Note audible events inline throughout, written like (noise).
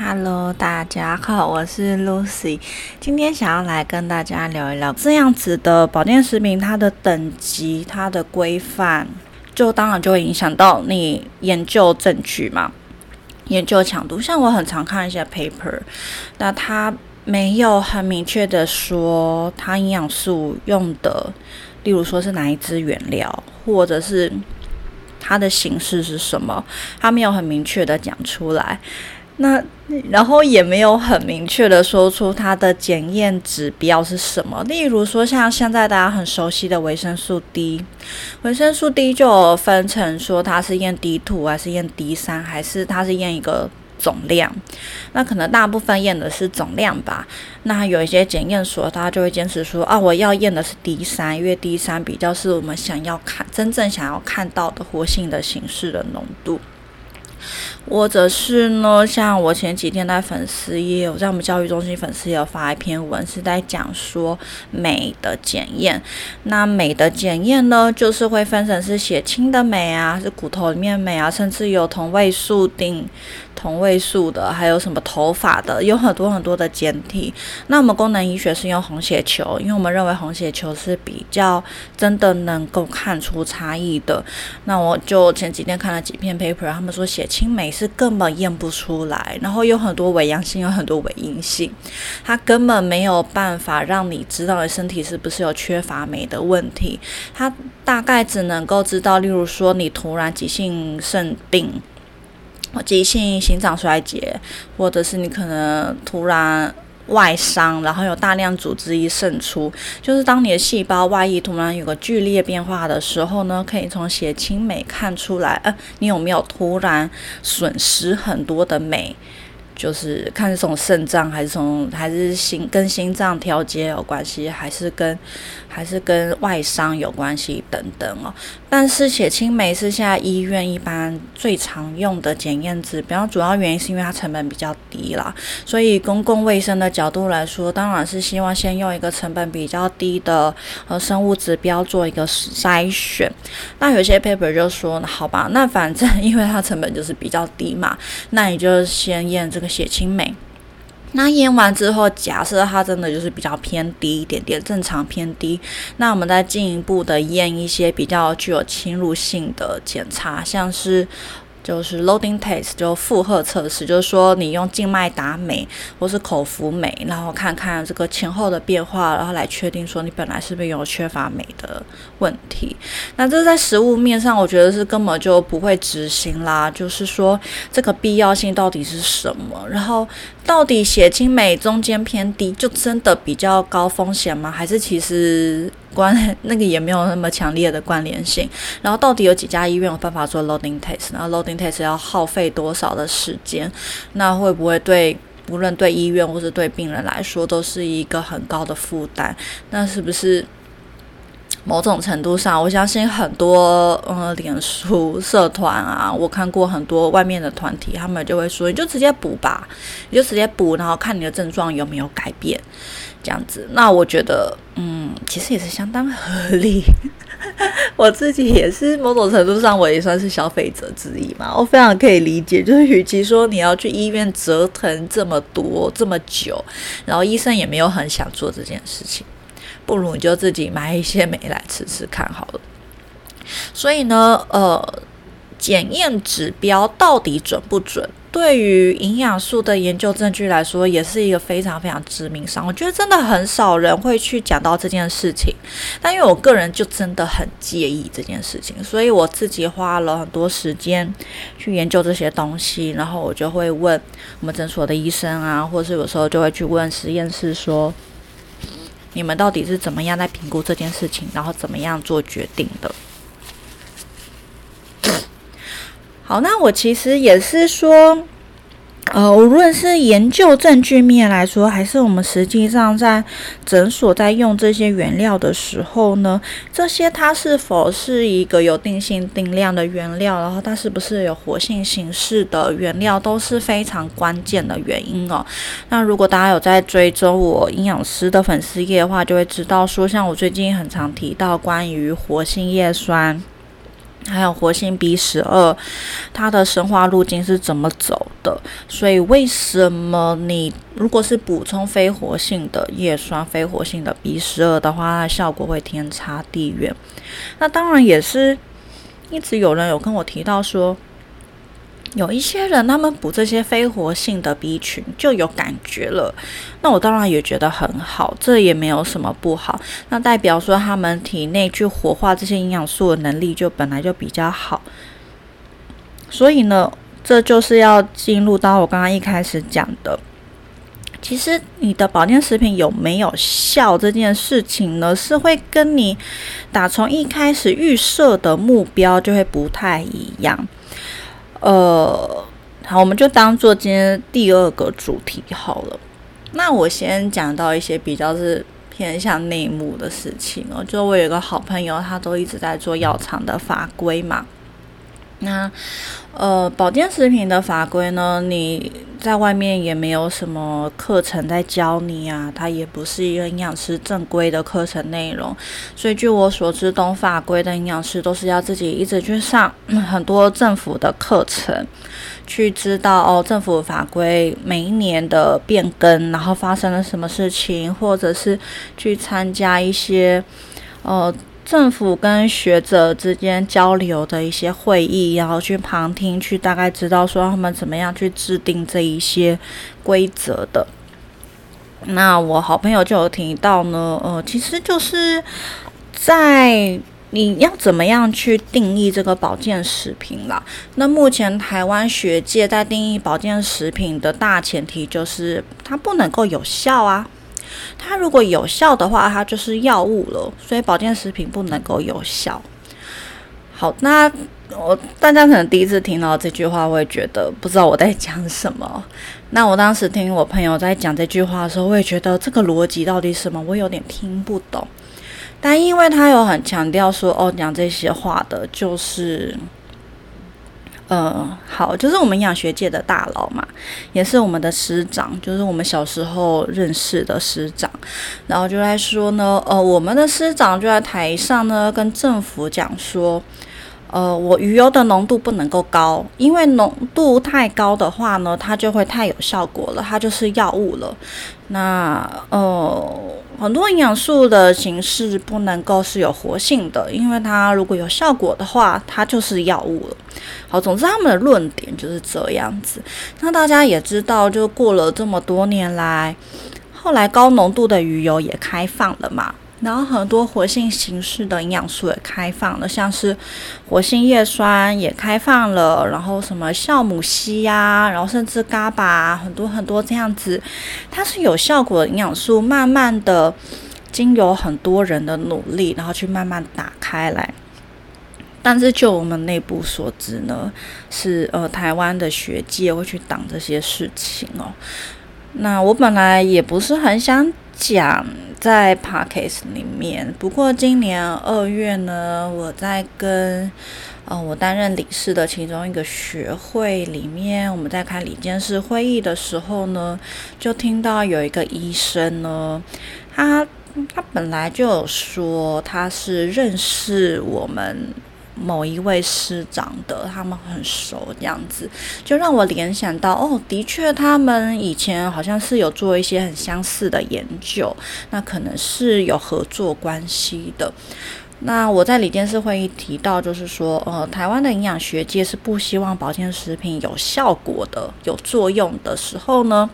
Hello，大家好，我是 Lucy。今天想要来跟大家聊一聊这样子的保健食品，它的等级、它的规范，就当然就会影响到你研究证据嘛，研究强度。像我很常看一些 paper，那它没有很明确的说它营养素用的，例如说是哪一支原料，或者是它的形式是什么，它没有很明确的讲出来。那然后也没有很明确的说出它的检验指标是什么，例如说像现在大家很熟悉的维生素 D，维生素 D 就分成说它是验 D two 还是验 D 三，还是它是验一个总量，那可能大部分验的是总量吧。那有一些检验所，他就会坚持说啊，我要验的是 D 三，因为 D 三比较是我们想要看真正想要看到的活性的形式的浓度。或者是呢，像我前几天在粉丝也，有在我们教育中心粉丝页有发一篇文，是在讲说美的检验。那美的检验呢，就是会分成是血清的美啊，是骨头里面美啊，甚至有同位素定。同位素的，还有什么头发的，有很多很多的简体。那我们功能医学是用红血球，因为我们认为红血球是比较真的能够看出差异的。那我就前几天看了几篇 paper，他们说血清镁是根本验不出来，然后有很多伪阳性，有很多伪阴性，它根本没有办法让你知道你身体是不是有缺乏镁的问题。它大概只能够知道，例如说你突然急性肾病。急性心脏衰竭，或者是你可能突然外伤，然后有大量组织液渗出，就是当你的细胞外溢突然有个剧烈变化的时候呢，可以从血清镁看出来，呃，你有没有突然损失很多的镁？就是看是从肾脏还是从还是心跟心脏调节有关系，还是跟还是跟外伤有关系等等哦。但是血清酶是现在医院一般最常用的检验指标，主要原因是因为它成本比较低啦。所以公共卫生的角度来说，当然是希望先用一个成本比较低的呃生物指标做一个筛选。那有些 paper 就说，好吧，那反正 (laughs) 因为它成本就是比较低嘛，那你就先验这个。血清酶，那验完之后，假设它真的就是比较偏低一点点，正常偏低，那我们再进一步的验一些比较具有侵入性的检查，像是。就是 loading test，就负荷测试，就是说你用静脉打镁或是口服镁，然后看看这个前后的变化，然后来确定说你本来是不是有缺乏镁的问题。那这在实物面上，我觉得是根本就不会执行啦。就是说这个必要性到底是什么？然后到底血清镁中间偏低，就真的比较高风险吗？还是其实？关 (laughs) 那个也没有那么强烈的关联性，然后到底有几家医院有办法做 loading test？然后 loading test 要耗费多少的时间？那会不会对无论对医院或是对病人来说都是一个很高的负担？那是不是某种程度上，我相信很多嗯，脸书社团啊，我看过很多外面的团体，他们就会说，你就直接补吧，你就直接补，然后看你的症状有没有改变。这样子，那我觉得，嗯，其实也是相当合理。(laughs) 我自己也是某种程度上，我也算是消费者之一嘛。我非常可以理解，就是与其说你要去医院折腾这么多这么久，然后医生也没有很想做这件事情，不如你就自己买一些美来吃吃看好了。所以呢，呃，检验指标到底准不准？对于营养素的研究证据来说，也是一个非常非常致命伤。我觉得真的很少人会去讲到这件事情，但因为我个人就真的很介意这件事情，所以我自己花了很多时间去研究这些东西。然后我就会问我们诊所的医生啊，或是有时候就会去问实验室说，你们到底是怎么样在评估这件事情，然后怎么样做决定的。好，那我其实也是说，呃，无论是研究证据面来说，还是我们实际上在诊所在用这些原料的时候呢，这些它是否是一个有定性定量的原料，然后它是不是有活性形式的原料，都是非常关键的原因哦。那如果大家有在追踪我营养师的粉丝页的话，就会知道说，像我最近很常提到关于活性叶酸。还有活性 B 十二，它的生化路径是怎么走的？所以为什么你如果是补充非活性的叶酸、非活性的 B 十二的话，它效果会天差地远？那当然也是一直有人有跟我提到说。有一些人，他们补这些非活性的 B 群就有感觉了，那我当然也觉得很好，这也没有什么不好。那代表说他们体内去活化这些营养素的能力就本来就比较好。所以呢，这就是要进入到我刚刚一开始讲的，其实你的保健食品有没有效这件事情呢，是会跟你打从一开始预设的目标就会不太一样。呃，好，我们就当做今天第二个主题好了。那我先讲到一些比较是偏向内幕的事情哦。就我有一个好朋友，他都一直在做药厂的法规嘛。那呃，保健食品的法规呢，你在外面也没有什么课程在教你啊，它也不是一个营养师正规的课程内容。所以据我所知，懂法规的营养师都是要自己一直去上很多政府的课程，去知道哦，政府法规每一年的变更，然后发生了什么事情，或者是去参加一些呃。政府跟学者之间交流的一些会议，然后去旁听，去大概知道说他们怎么样去制定这一些规则的。那我好朋友就有提到呢，呃，其实就是在你要怎么样去定义这个保健食品啦。那目前台湾学界在定义保健食品的大前提就是它不能够有效啊。它如果有效的话，它就是药物了，所以保健食品不能够有效。好，那我大家可能第一次听到这句话，会觉得不知道我在讲什么。那我当时听我朋友在讲这句话的时候，我也觉得这个逻辑到底什么，我有点听不懂。但因为他有很强调说，哦，讲这些话的就是。嗯，好，就是我们营养学界的大佬嘛，也是我们的师长，就是我们小时候认识的师长，然后就在说呢，呃，我们的师长就在台上呢，跟政府讲说，呃，我鱼油的浓度不能够高，因为浓度太高的话呢，它就会太有效果了，它就是药物了。那呃。很多营养素的形式不能够是有活性的，因为它如果有效果的话，它就是药物了。好，总之他们的论点就是这样子。那大家也知道，就过了这么多年来，后来高浓度的鱼油也开放了嘛。然后很多活性形式的营养素也开放了，像是活性叶酸也开放了，然后什么酵母烯呀，然后甚至伽巴，很多很多这样子，它是有效果的营养素，慢慢的经由很多人的努力，然后去慢慢打开来。但是就我们内部所知呢，是呃台湾的学界会去挡这些事情哦。那我本来也不是很想讲。在 Parkes 里面，不过今年二月呢，我在跟呃我担任理事的其中一个学会里面，我们在开理监事会议的时候呢，就听到有一个医生呢，他他本来就有说他是认识我们。某一位师长的，他们很熟，这样子就让我联想到，哦，的确，他们以前好像是有做一些很相似的研究，那可能是有合作关系的。那我在里监事会议提到，就是说，呃，台湾的营养学界是不希望保健食品有效果的、有作用的时候呢。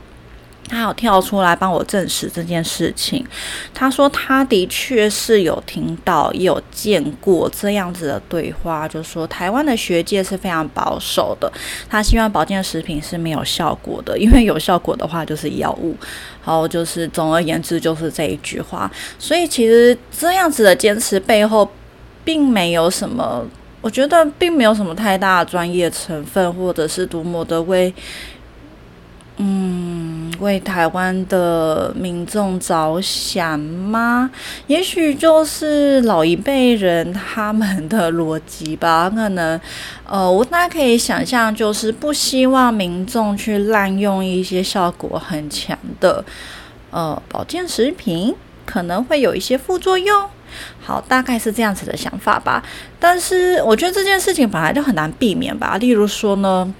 他有跳出来帮我证实这件事情。他说他的确是有听到、也有见过这样子的对话，就说台湾的学界是非常保守的，他希望保健食品是没有效果的，因为有效果的话就是药物。好，就是总而言之就是这一句话。所以其实这样子的坚持背后，并没有什么，我觉得并没有什么太大的专业成分，或者是多么的为。嗯，为台湾的民众着想吗？也许就是老一辈人他们的逻辑吧。可能，呃，我大家可以想象，就是不希望民众去滥用一些效果很强的呃保健食品。可能会有一些副作用。好，大概是这样子的想法吧。但是我觉得这件事情本来就很难避免吧。例如说呢，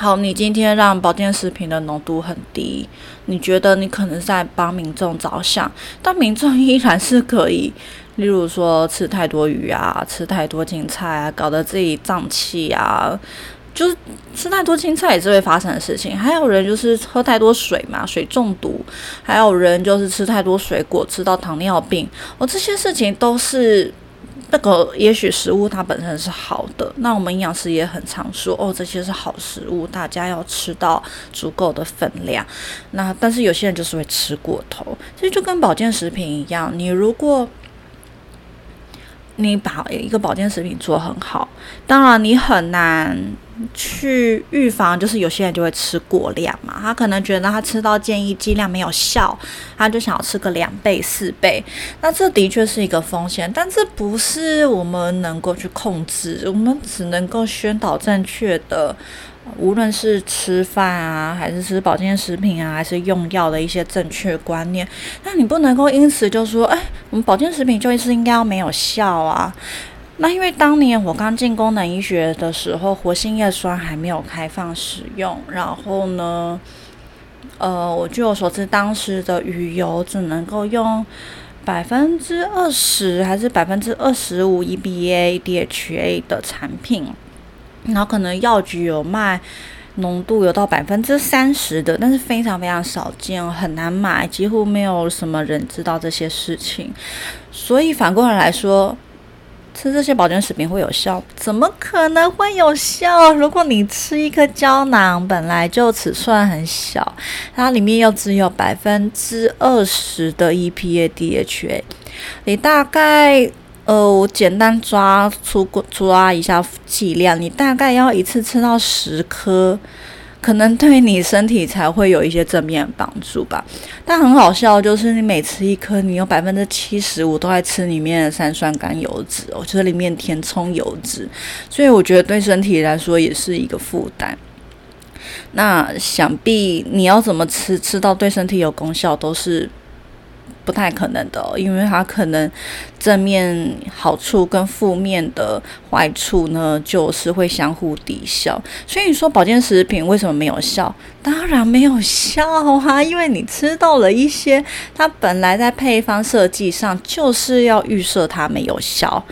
好，你今天让保健食品的浓度很低，你觉得你可能在帮民众着想，但民众依然是可以，(laughs) 例如说吃太多鱼啊，吃太多青菜啊，搞得自己胀气啊。就是吃太多青菜也是会发生的事情，还有人就是喝太多水嘛，水中毒，还有人就是吃太多水果，吃到糖尿病，哦，这些事情都是那个，也许食物它本身是好的，那我们营养师也很常说，哦，这些是好食物，大家要吃到足够的分量。那但是有些人就是会吃过头，其实就跟保健食品一样，你如果你把一个保健食品做很好，当然你很难。去预防，就是有些人就会吃过量嘛，他可能觉得他吃到建议剂量没有效，他就想要吃个两倍、四倍，那这的确是一个风险，但这不是我们能够去控制，我们只能够宣导正确的，无论是吃饭啊，还是吃保健食品啊，还是用药的一些正确观念，那你不能够因此就说，哎，我们保健食品就是应该要没有效啊。那因为当年我刚进功能医学的时候，活性叶酸还没有开放使用，然后呢，呃，我据我所知，当时的鱼油只能够用百分之二十还是百分之二十五 EBA DHA 的产品，然后可能药局有卖浓度有到百分之三十的，但是非常非常少见，很难买，几乎没有什么人知道这些事情，所以反过来来说。吃这些保健食品会有效？怎么可能会有效？如果你吃一颗胶囊，本来就尺寸很小，它里面又只有百分之二十的 EPA DHA，你大概呃，我简单抓出抓一下剂量，你大概要一次吃到十颗。可能对你身体才会有一些正面帮助吧，但很好笑，就是你每吃一颗，你有百分之七十五都在吃里面的三酸甘油脂哦，就是里面填充油脂，所以我觉得对身体来说也是一个负担。那想必你要怎么吃，吃到对身体有功效，都是。不太可能的，因为它可能正面好处跟负面的坏处呢，就是会相互抵消。所以你说保健食品为什么没有效？当然没有效啊，因为你吃到了一些它本来在配方设计上就是要预设它没有效。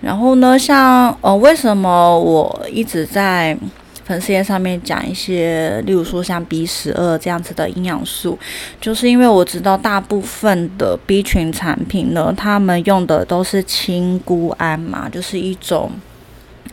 然后呢，像呃，为什么我一直在？粉丝页上面讲一些，例如说像 B 十二这样子的营养素，就是因为我知道大部分的 B 群产品呢，他们用的都是氢钴胺嘛，就是一种。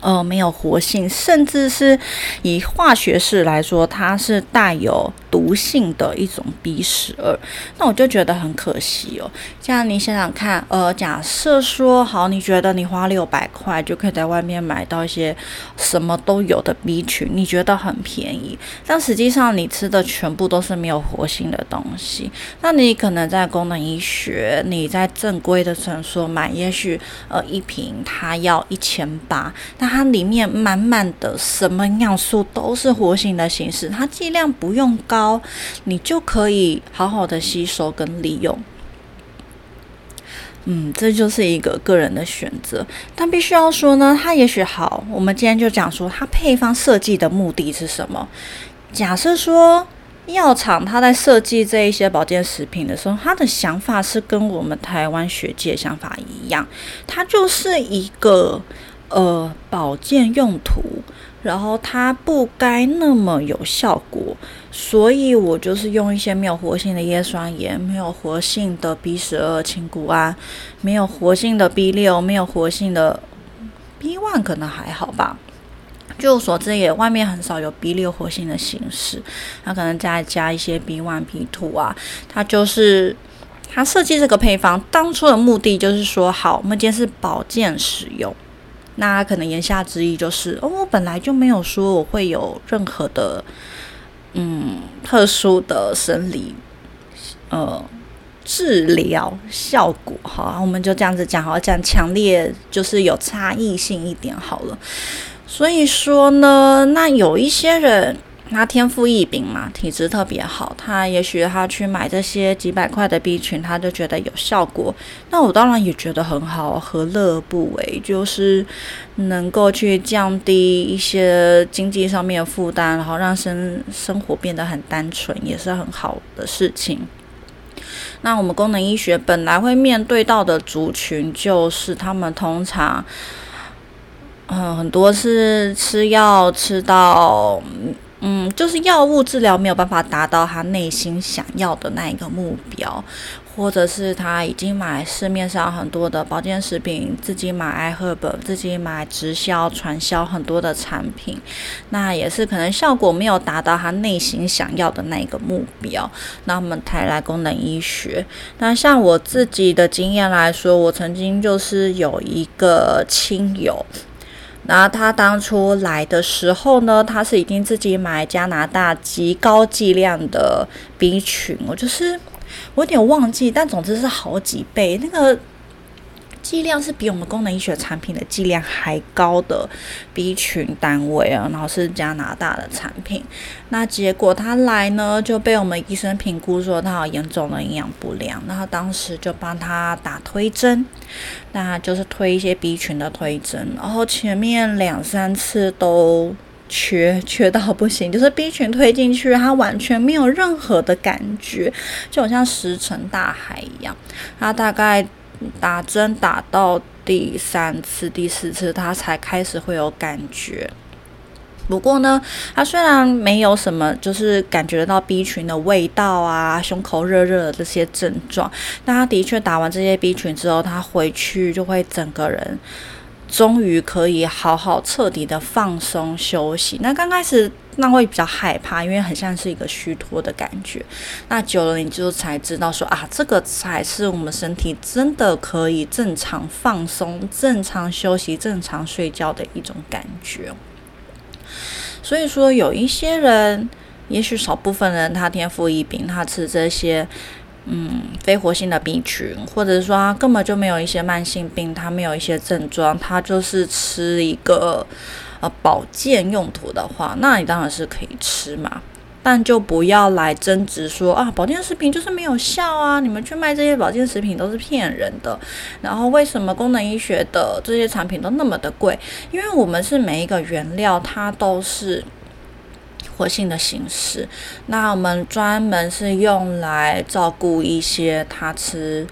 呃，没有活性，甚至是以化学式来说，它是带有毒性的一种 B 十二。那我就觉得很可惜哦。这样你想想看，呃，假设说好，你觉得你花六百块就可以在外面买到一些什么都有的 B 群，你觉得很便宜，但实际上你吃的全部都是没有活性的东西。那你可能在功能医学，你在正规的诊所买，也许呃一瓶它要一千八，那它里面满满的什么营养素都是活性的形式，它剂量不用高，你就可以好好的吸收跟利用。嗯，这就是一个个人的选择，但必须要说呢，它也许好。我们今天就讲说，它配方设计的目的是什么？假设说药厂它在设计这一些保健食品的时候，它的想法是跟我们台湾学界想法一样，它就是一个。呃，保健用途，然后它不该那么有效果，所以我就是用一些没有活性的叶酸盐，没有活性的 B 十二氢钴胺，没有活性的 B 六，没有活性的 B one，可能还好吧。据我所知，也外面很少有 B 六活性的形式，它可能再加一些 B one、B two 啊，它就是它设计这个配方当初的目的就是说，好，我们今天是保健使用。那可能言下之意就是，哦，我本来就没有说我会有任何的，嗯，特殊的生理，呃，治疗效果。好，啊我们就这样子讲，好，讲强烈就是有差异性一点好了。所以说呢，那有一些人，他天赋异禀嘛，体质特别好，他也许他去买这些几百块的 B 群，他就觉得有效果。那我当然也觉得很好，何乐不为？就是能够去降低一些经济上面的负担，然后让生生活变得很单纯，也是很好的事情。那我们功能医学本来会面对到的族群，就是他们通常，嗯，很多是吃药吃到。嗯，就是药物治疗没有办法达到他内心想要的那一个目标，或者是他已经买市面上很多的保健食品，自己买爱赫本，自己买直销传销很多的产品，那也是可能效果没有达到他内心想要的那一个目标，那我们才来功能医学。那像我自己的经验来说，我曾经就是有一个亲友。然后他当初来的时候呢，他是已经自己买加拿大极高剂量的冰群，我就是我有点忘记，但总之是好几倍那个。剂量是比我们功能医学产品的剂量还高的 B 群单位啊，然后是加拿大的产品。那结果他来呢，就被我们医生评估说他有严重的营养不良，然后当时就帮他打推针，那就是推一些 B 群的推针，然后前面两三次都缺缺到不行，就是 B 群推进去，他完全没有任何的感觉，就好像石沉大海一样。他大概。打针打到第三次、第四次，他才开始会有感觉。不过呢，他虽然没有什么，就是感觉到 B 群的味道啊、胸口热热的这些症状，但他的确打完这些 B 群之后，他回去就会整个人。终于可以好好彻底的放松休息。那刚开始那会比较害怕，因为很像是一个虚脱的感觉。那久了你就才知道说啊，这个才是我们身体真的可以正常放松、正常休息、正常睡觉的一种感觉。所以说，有一些人，也许少部分人，他天赋异禀，他吃这些。嗯，非活性的病群，或者是说根本就没有一些慢性病，他没有一些症状，他就是吃一个呃保健用途的话，那你当然是可以吃嘛，但就不要来争执说啊，保健食品就是没有效啊，你们去卖这些保健食品都是骗人的，然后为什么功能医学的这些产品都那么的贵？因为我们是每一个原料它都是。活性的形式，那我们专门是用来照顾一些他吃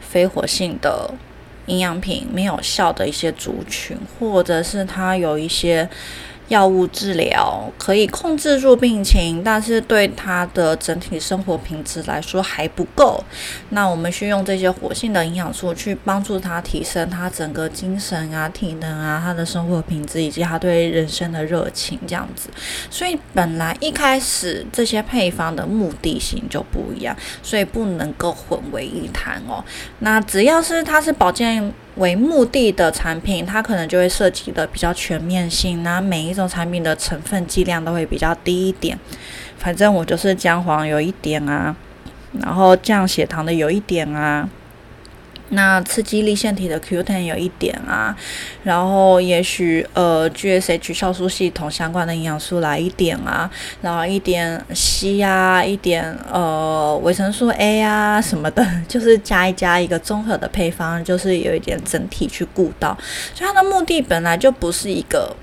非活性的营养品没有效的一些族群，或者是他有一些。药物治疗可以控制住病情，但是对他的整体生活品质来说还不够。那我们需用这些活性的营养素去帮助他提升他整个精神啊、体能啊、他的生活品质以及他对人生的热情这样子。所以本来一开始这些配方的目的性就不一样，所以不能够混为一谈哦。那只要是它是保健。为目的的产品，它可能就会涉及的比较全面性，那每一种产品的成分剂量都会比较低一点。反正我就是姜黄有一点啊，然后降血糖的有一点啊。那刺激立腺体的 Q10 有一点啊，然后也许呃 GSH 酵素系统相关的营养素来一点啊，然后一点硒啊，一点呃维生素 A 啊什么的，(laughs) 就是加一加一个综合的配方，就是有一点整体去顾到，所以它的目的本来就不是一个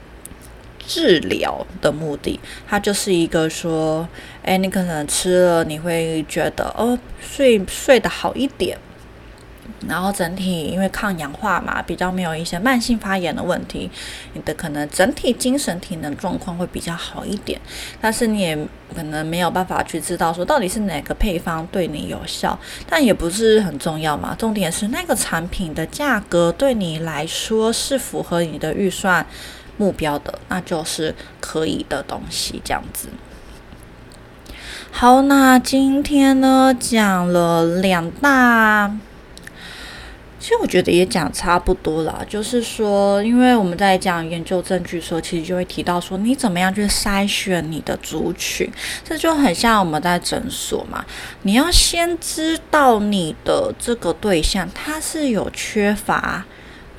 治疗的目的，它就是一个说，哎，你可能吃了你会觉得哦睡睡得好一点。然后整体因为抗氧化嘛，比较没有一些慢性发炎的问题，你的可能整体精神体能状况会比较好一点。但是你也可能没有办法去知道说到底是哪个配方对你有效，但也不是很重要嘛。重点是那个产品的价格对你来说是符合你的预算目标的，那就是可以的东西这样子。好，那今天呢讲了两大。其实我觉得也讲差不多了，就是说，因为我们在讲研究证据的时候，其实就会提到说，你怎么样去筛选你的族群，这就很像我们在诊所嘛，你要先知道你的这个对象他是有缺乏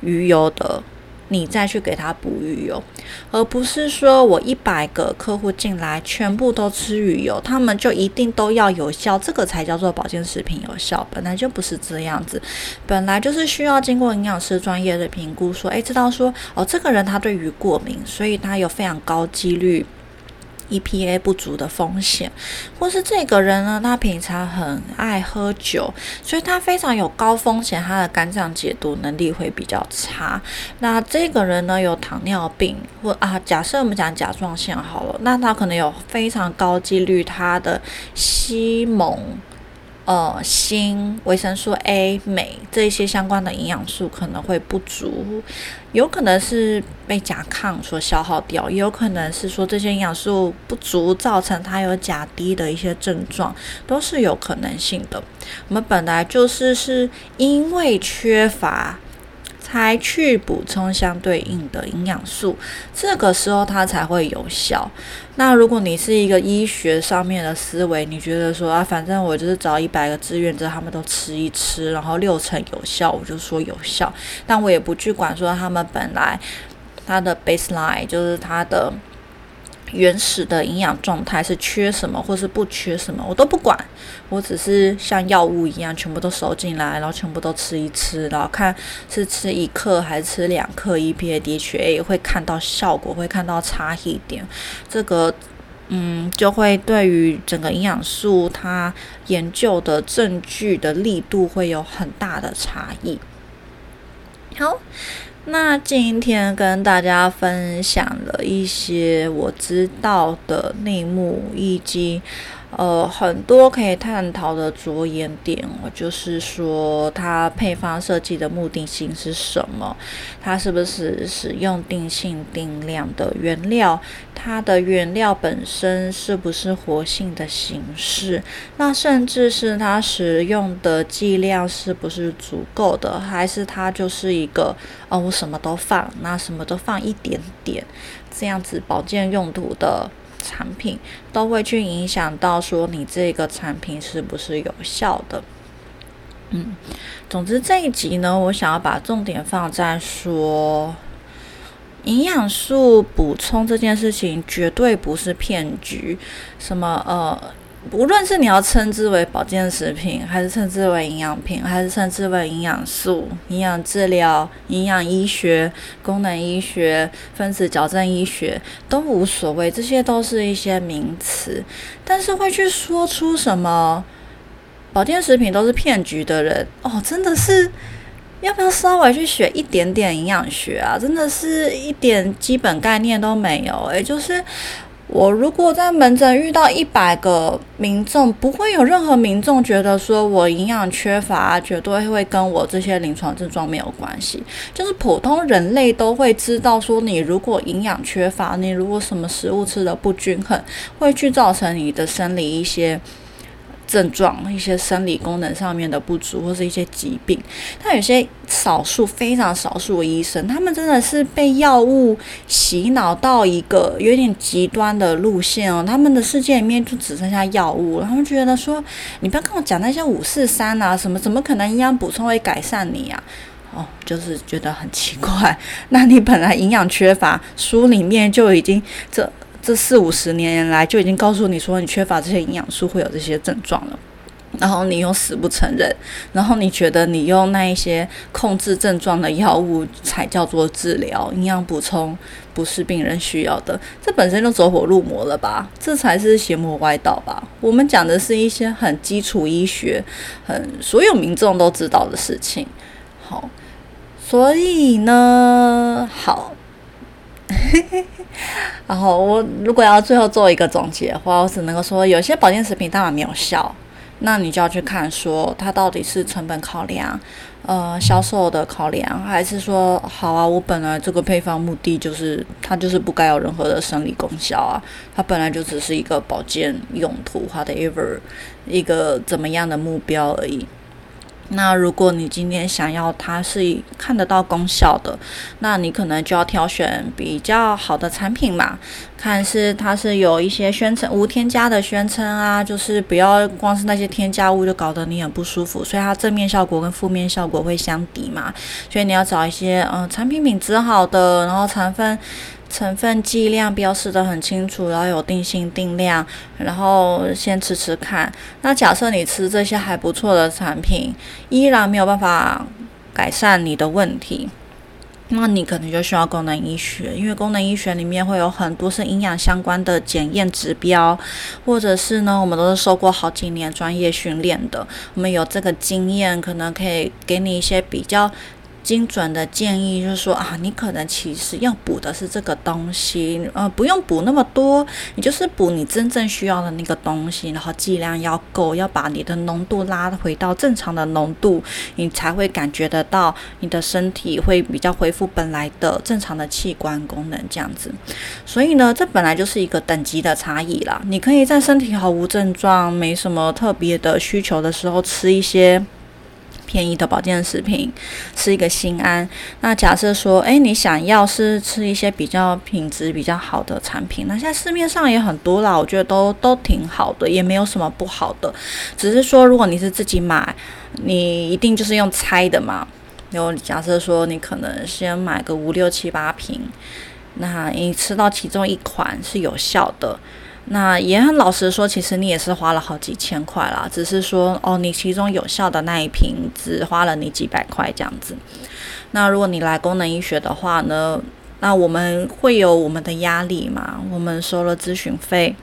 鱼油的你再去给他补鱼油，而不是说我一百个客户进来全部都吃鱼油，他们就一定都要有效，这个才叫做保健食品有效，本来就不是这样子，本来就是需要经过营养师专业的评估，说，诶，知道说，哦，这个人他对鱼过敏，所以他有非常高几率。EPA 不足的风险，或是这个人呢，他平常很爱喝酒，所以他非常有高风险，他的肝脏解毒能力会比较差。那这个人呢，有糖尿病，或啊，假设我们讲甲状腺好了，那他可能有非常高几率，他的西蒙。呃，锌、维生素 A、镁这一些相关的营养素可能会不足，有可能是被甲亢所消耗掉，也有可能是说这些营养素不足造成它有甲低的一些症状，都是有可能性的。我们本来就是是因为缺乏。才去补充相对应的营养素，这个时候它才会有效。那如果你是一个医学上面的思维，你觉得说啊，反正我就是找一百个志愿者，他们都吃一吃，然后六成有效，我就说有效。但我也不去管说他们本来他的 baseline 就是他的。原始的营养状态是缺什么，或是不缺什么，我都不管。我只是像药物一样，全部都收进来，然后全部都吃一吃，然后看是吃一克还是吃两克 EPA、DHA，会看到效果，会看到差异点。这个，嗯，就会对于整个营养素它研究的证据的力度会有很大的差异。好。那今天跟大家分享了一些我知道的内幕，以及。呃，很多可以探讨的着眼点，我就是说，它配方设计的目的性是什么？它是不是使用定性定量的原料？它的原料本身是不是活性的形式？那甚至是它使用的剂量是不是足够的？还是它就是一个，哦，我什么都放，那什么都放一点点，这样子保健用途的？产品都会去影响到说你这个产品是不是有效的。嗯，总之这一集呢，我想要把重点放在说营养素补充这件事情绝对不是骗局。什么呃？无论是你要称之为保健食品，还是称之为营养品，还是称之为营养素、营养治疗、营养医学、功能医学、分子矫正医学都无所谓，这些都是一些名词。但是会去说出什么保健食品都是骗局的人，哦，真的是要不要稍微去学一点点营养学啊？真的是一点基本概念都没有，诶，就是。我如果在门诊遇到一百个民众，不会有任何民众觉得说我营养缺乏，绝对会跟我这些临床症状没有关系。就是普通人类都会知道说，你如果营养缺乏，你如果什么食物吃的不均衡，会去造成你的生理一些。症状一些生理功能上面的不足，或是一些疾病，但有些少数非常少数的医生，他们真的是被药物洗脑到一个有点极端的路线哦。他们的世界里面就只剩下药物。他们觉得说，你不要跟我讲那些五四三啊，什么怎么可能营养补充会改善你啊？哦，就是觉得很奇怪。(laughs) 那你本来营养缺乏，书里面就已经这。这四五十年来就已经告诉你说你缺乏这些营养素会有这些症状了，然后你又死不承认，然后你觉得你用那一些控制症状的药物才叫做治疗，营养补充不是病人需要的，这本身就走火入魔了吧？这才是邪魔歪道吧？我们讲的是一些很基础医学，很所有民众都知道的事情。好，所以呢，好。(laughs) 然后我如果要最后做一个总结的话，我只能够说，有些保健食品当然没有效，那你就要去看说它到底是成本考量，呃，销售的考量，还是说好啊，我本来这个配方目的就是它就是不该有任何的生理功效啊，它本来就只是一个保健用途，whatever 一个怎么样的目标而已。那如果你今天想要它是看得到功效的，那你可能就要挑选比较好的产品嘛，看是它是有一些宣称无添加的宣称啊，就是不要光是那些添加物就搞得你很不舒服，所以它正面效果跟负面效果会相抵嘛，所以你要找一些嗯产品品质好的，然后成分。成分剂量标示的很清楚，然后有定性定量，然后先吃吃看。那假设你吃这些还不错的产品，依然没有办法改善你的问题，那你可能就需要功能医学，因为功能医学里面会有很多是营养相关的检验指标，或者是呢，我们都是受过好几年专业训练的，我们有这个经验，可能可以给你一些比较。精准的建议就是说啊，你可能其实要补的是这个东西，呃，不用补那么多，你就是补你真正需要的那个东西，然后剂量要够，要把你的浓度拉回到正常的浓度，你才会感觉得到你的身体会比较恢复本来的正常的器官功能这样子。所以呢，这本来就是一个等级的差异啦。你可以在身体毫无症状、没什么特别的需求的时候吃一些。便宜的保健食品是一个心安。那假设说，诶，你想要是吃一些比较品质比较好的产品，那现在市面上也很多啦，我觉得都都挺好的，也没有什么不好的。只是说，如果你是自己买，你一定就是用猜的嘛。然后假设说，你可能先买个五六七八瓶，那你吃到其中一款是有效的。那也很老实说，其实你也是花了好几千块啦，只是说哦，你其中有效的那一瓶只花了你几百块这样子。那如果你来功能医学的话呢，那我们会有我们的压力嘛？我们收了咨询费，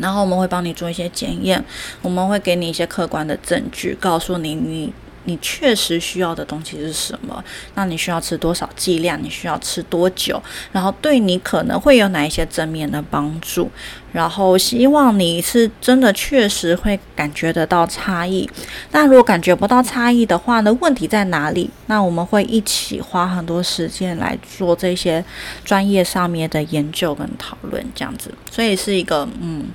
然后我们会帮你做一些检验，我们会给你一些客观的证据，告诉你你。你确实需要的东西是什么？那你需要吃多少剂量？你需要吃多久？然后对你可能会有哪一些正面的帮助？然后希望你是真的确实会感觉得到差异。那如果感觉不到差异的话呢？问题在哪里？那我们会一起花很多时间来做这些专业上面的研究跟讨论，这样子。所以是一个嗯。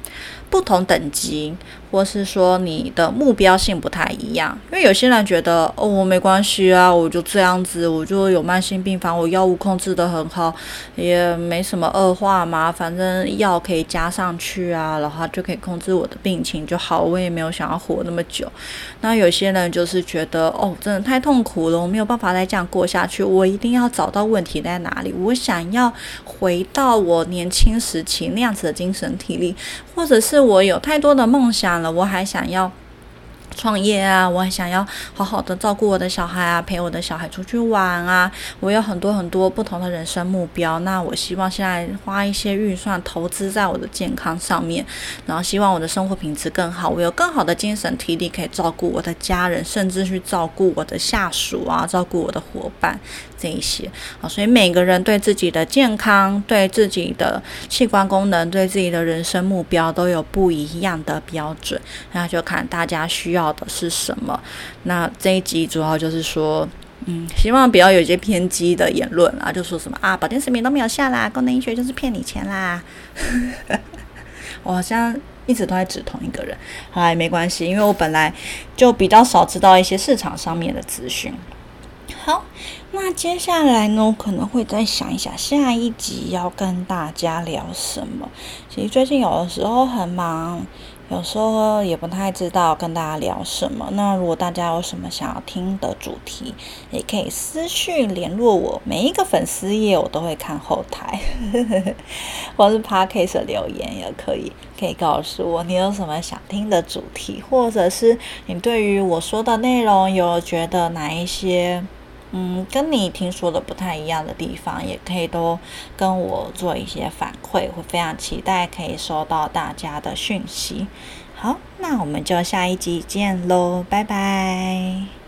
不同等级，或是说你的目标性不太一样，因为有些人觉得哦，我没关系啊，我就这样子，我就有慢性病房，我药物控制的很好，也没什么恶化嘛，反正药可以加上去啊，然后就可以控制我的病情就好，我也没有想要活那么久。那有些人就是觉得哦，真的太痛苦了，我没有办法再这样过下去，我一定要找到问题在哪里，我想要回到我年轻时期那样子的精神体力，或者是。我有太多的梦想我还想要。创业啊，我还想要好好的照顾我的小孩啊，陪我的小孩出去玩啊。我有很多很多不同的人生目标。那我希望现在花一些预算投资在我的健康上面，然后希望我的生活品质更好，我有更好的精神体力可以照顾我的家人，甚至去照顾我的下属啊，照顾我的伙伴这一些啊。所以每个人对自己的健康、对自己的器官功能、对自己的人生目标都有不一样的标准。那就看大家需要。的是什么？那这一集主要就是说，嗯，希望不要有一些偏激的言论啊，就说什么啊，保健食品都没有下啦，功能医学就是骗你钱啦。(laughs) 我好像一直都在指同一个人，好，没关系，因为我本来就比较少知道一些市场上面的资讯。好，那接下来呢，我可能会再想一想下一集要跟大家聊什么。其实最近有的时候很忙。有时候也不太知道跟大家聊什么。那如果大家有什么想要听的主题，也可以私讯联络我。每一个粉丝页我都会看后台，(laughs) 或是 podcast 留言也可以，可以告诉我你有什么想听的主题，或者是你对于我说的内容有觉得哪一些。嗯，跟你听说的不太一样的地方，也可以都跟我做一些反馈，会非常期待可以收到大家的讯息。好，那我们就下一集见喽，拜拜。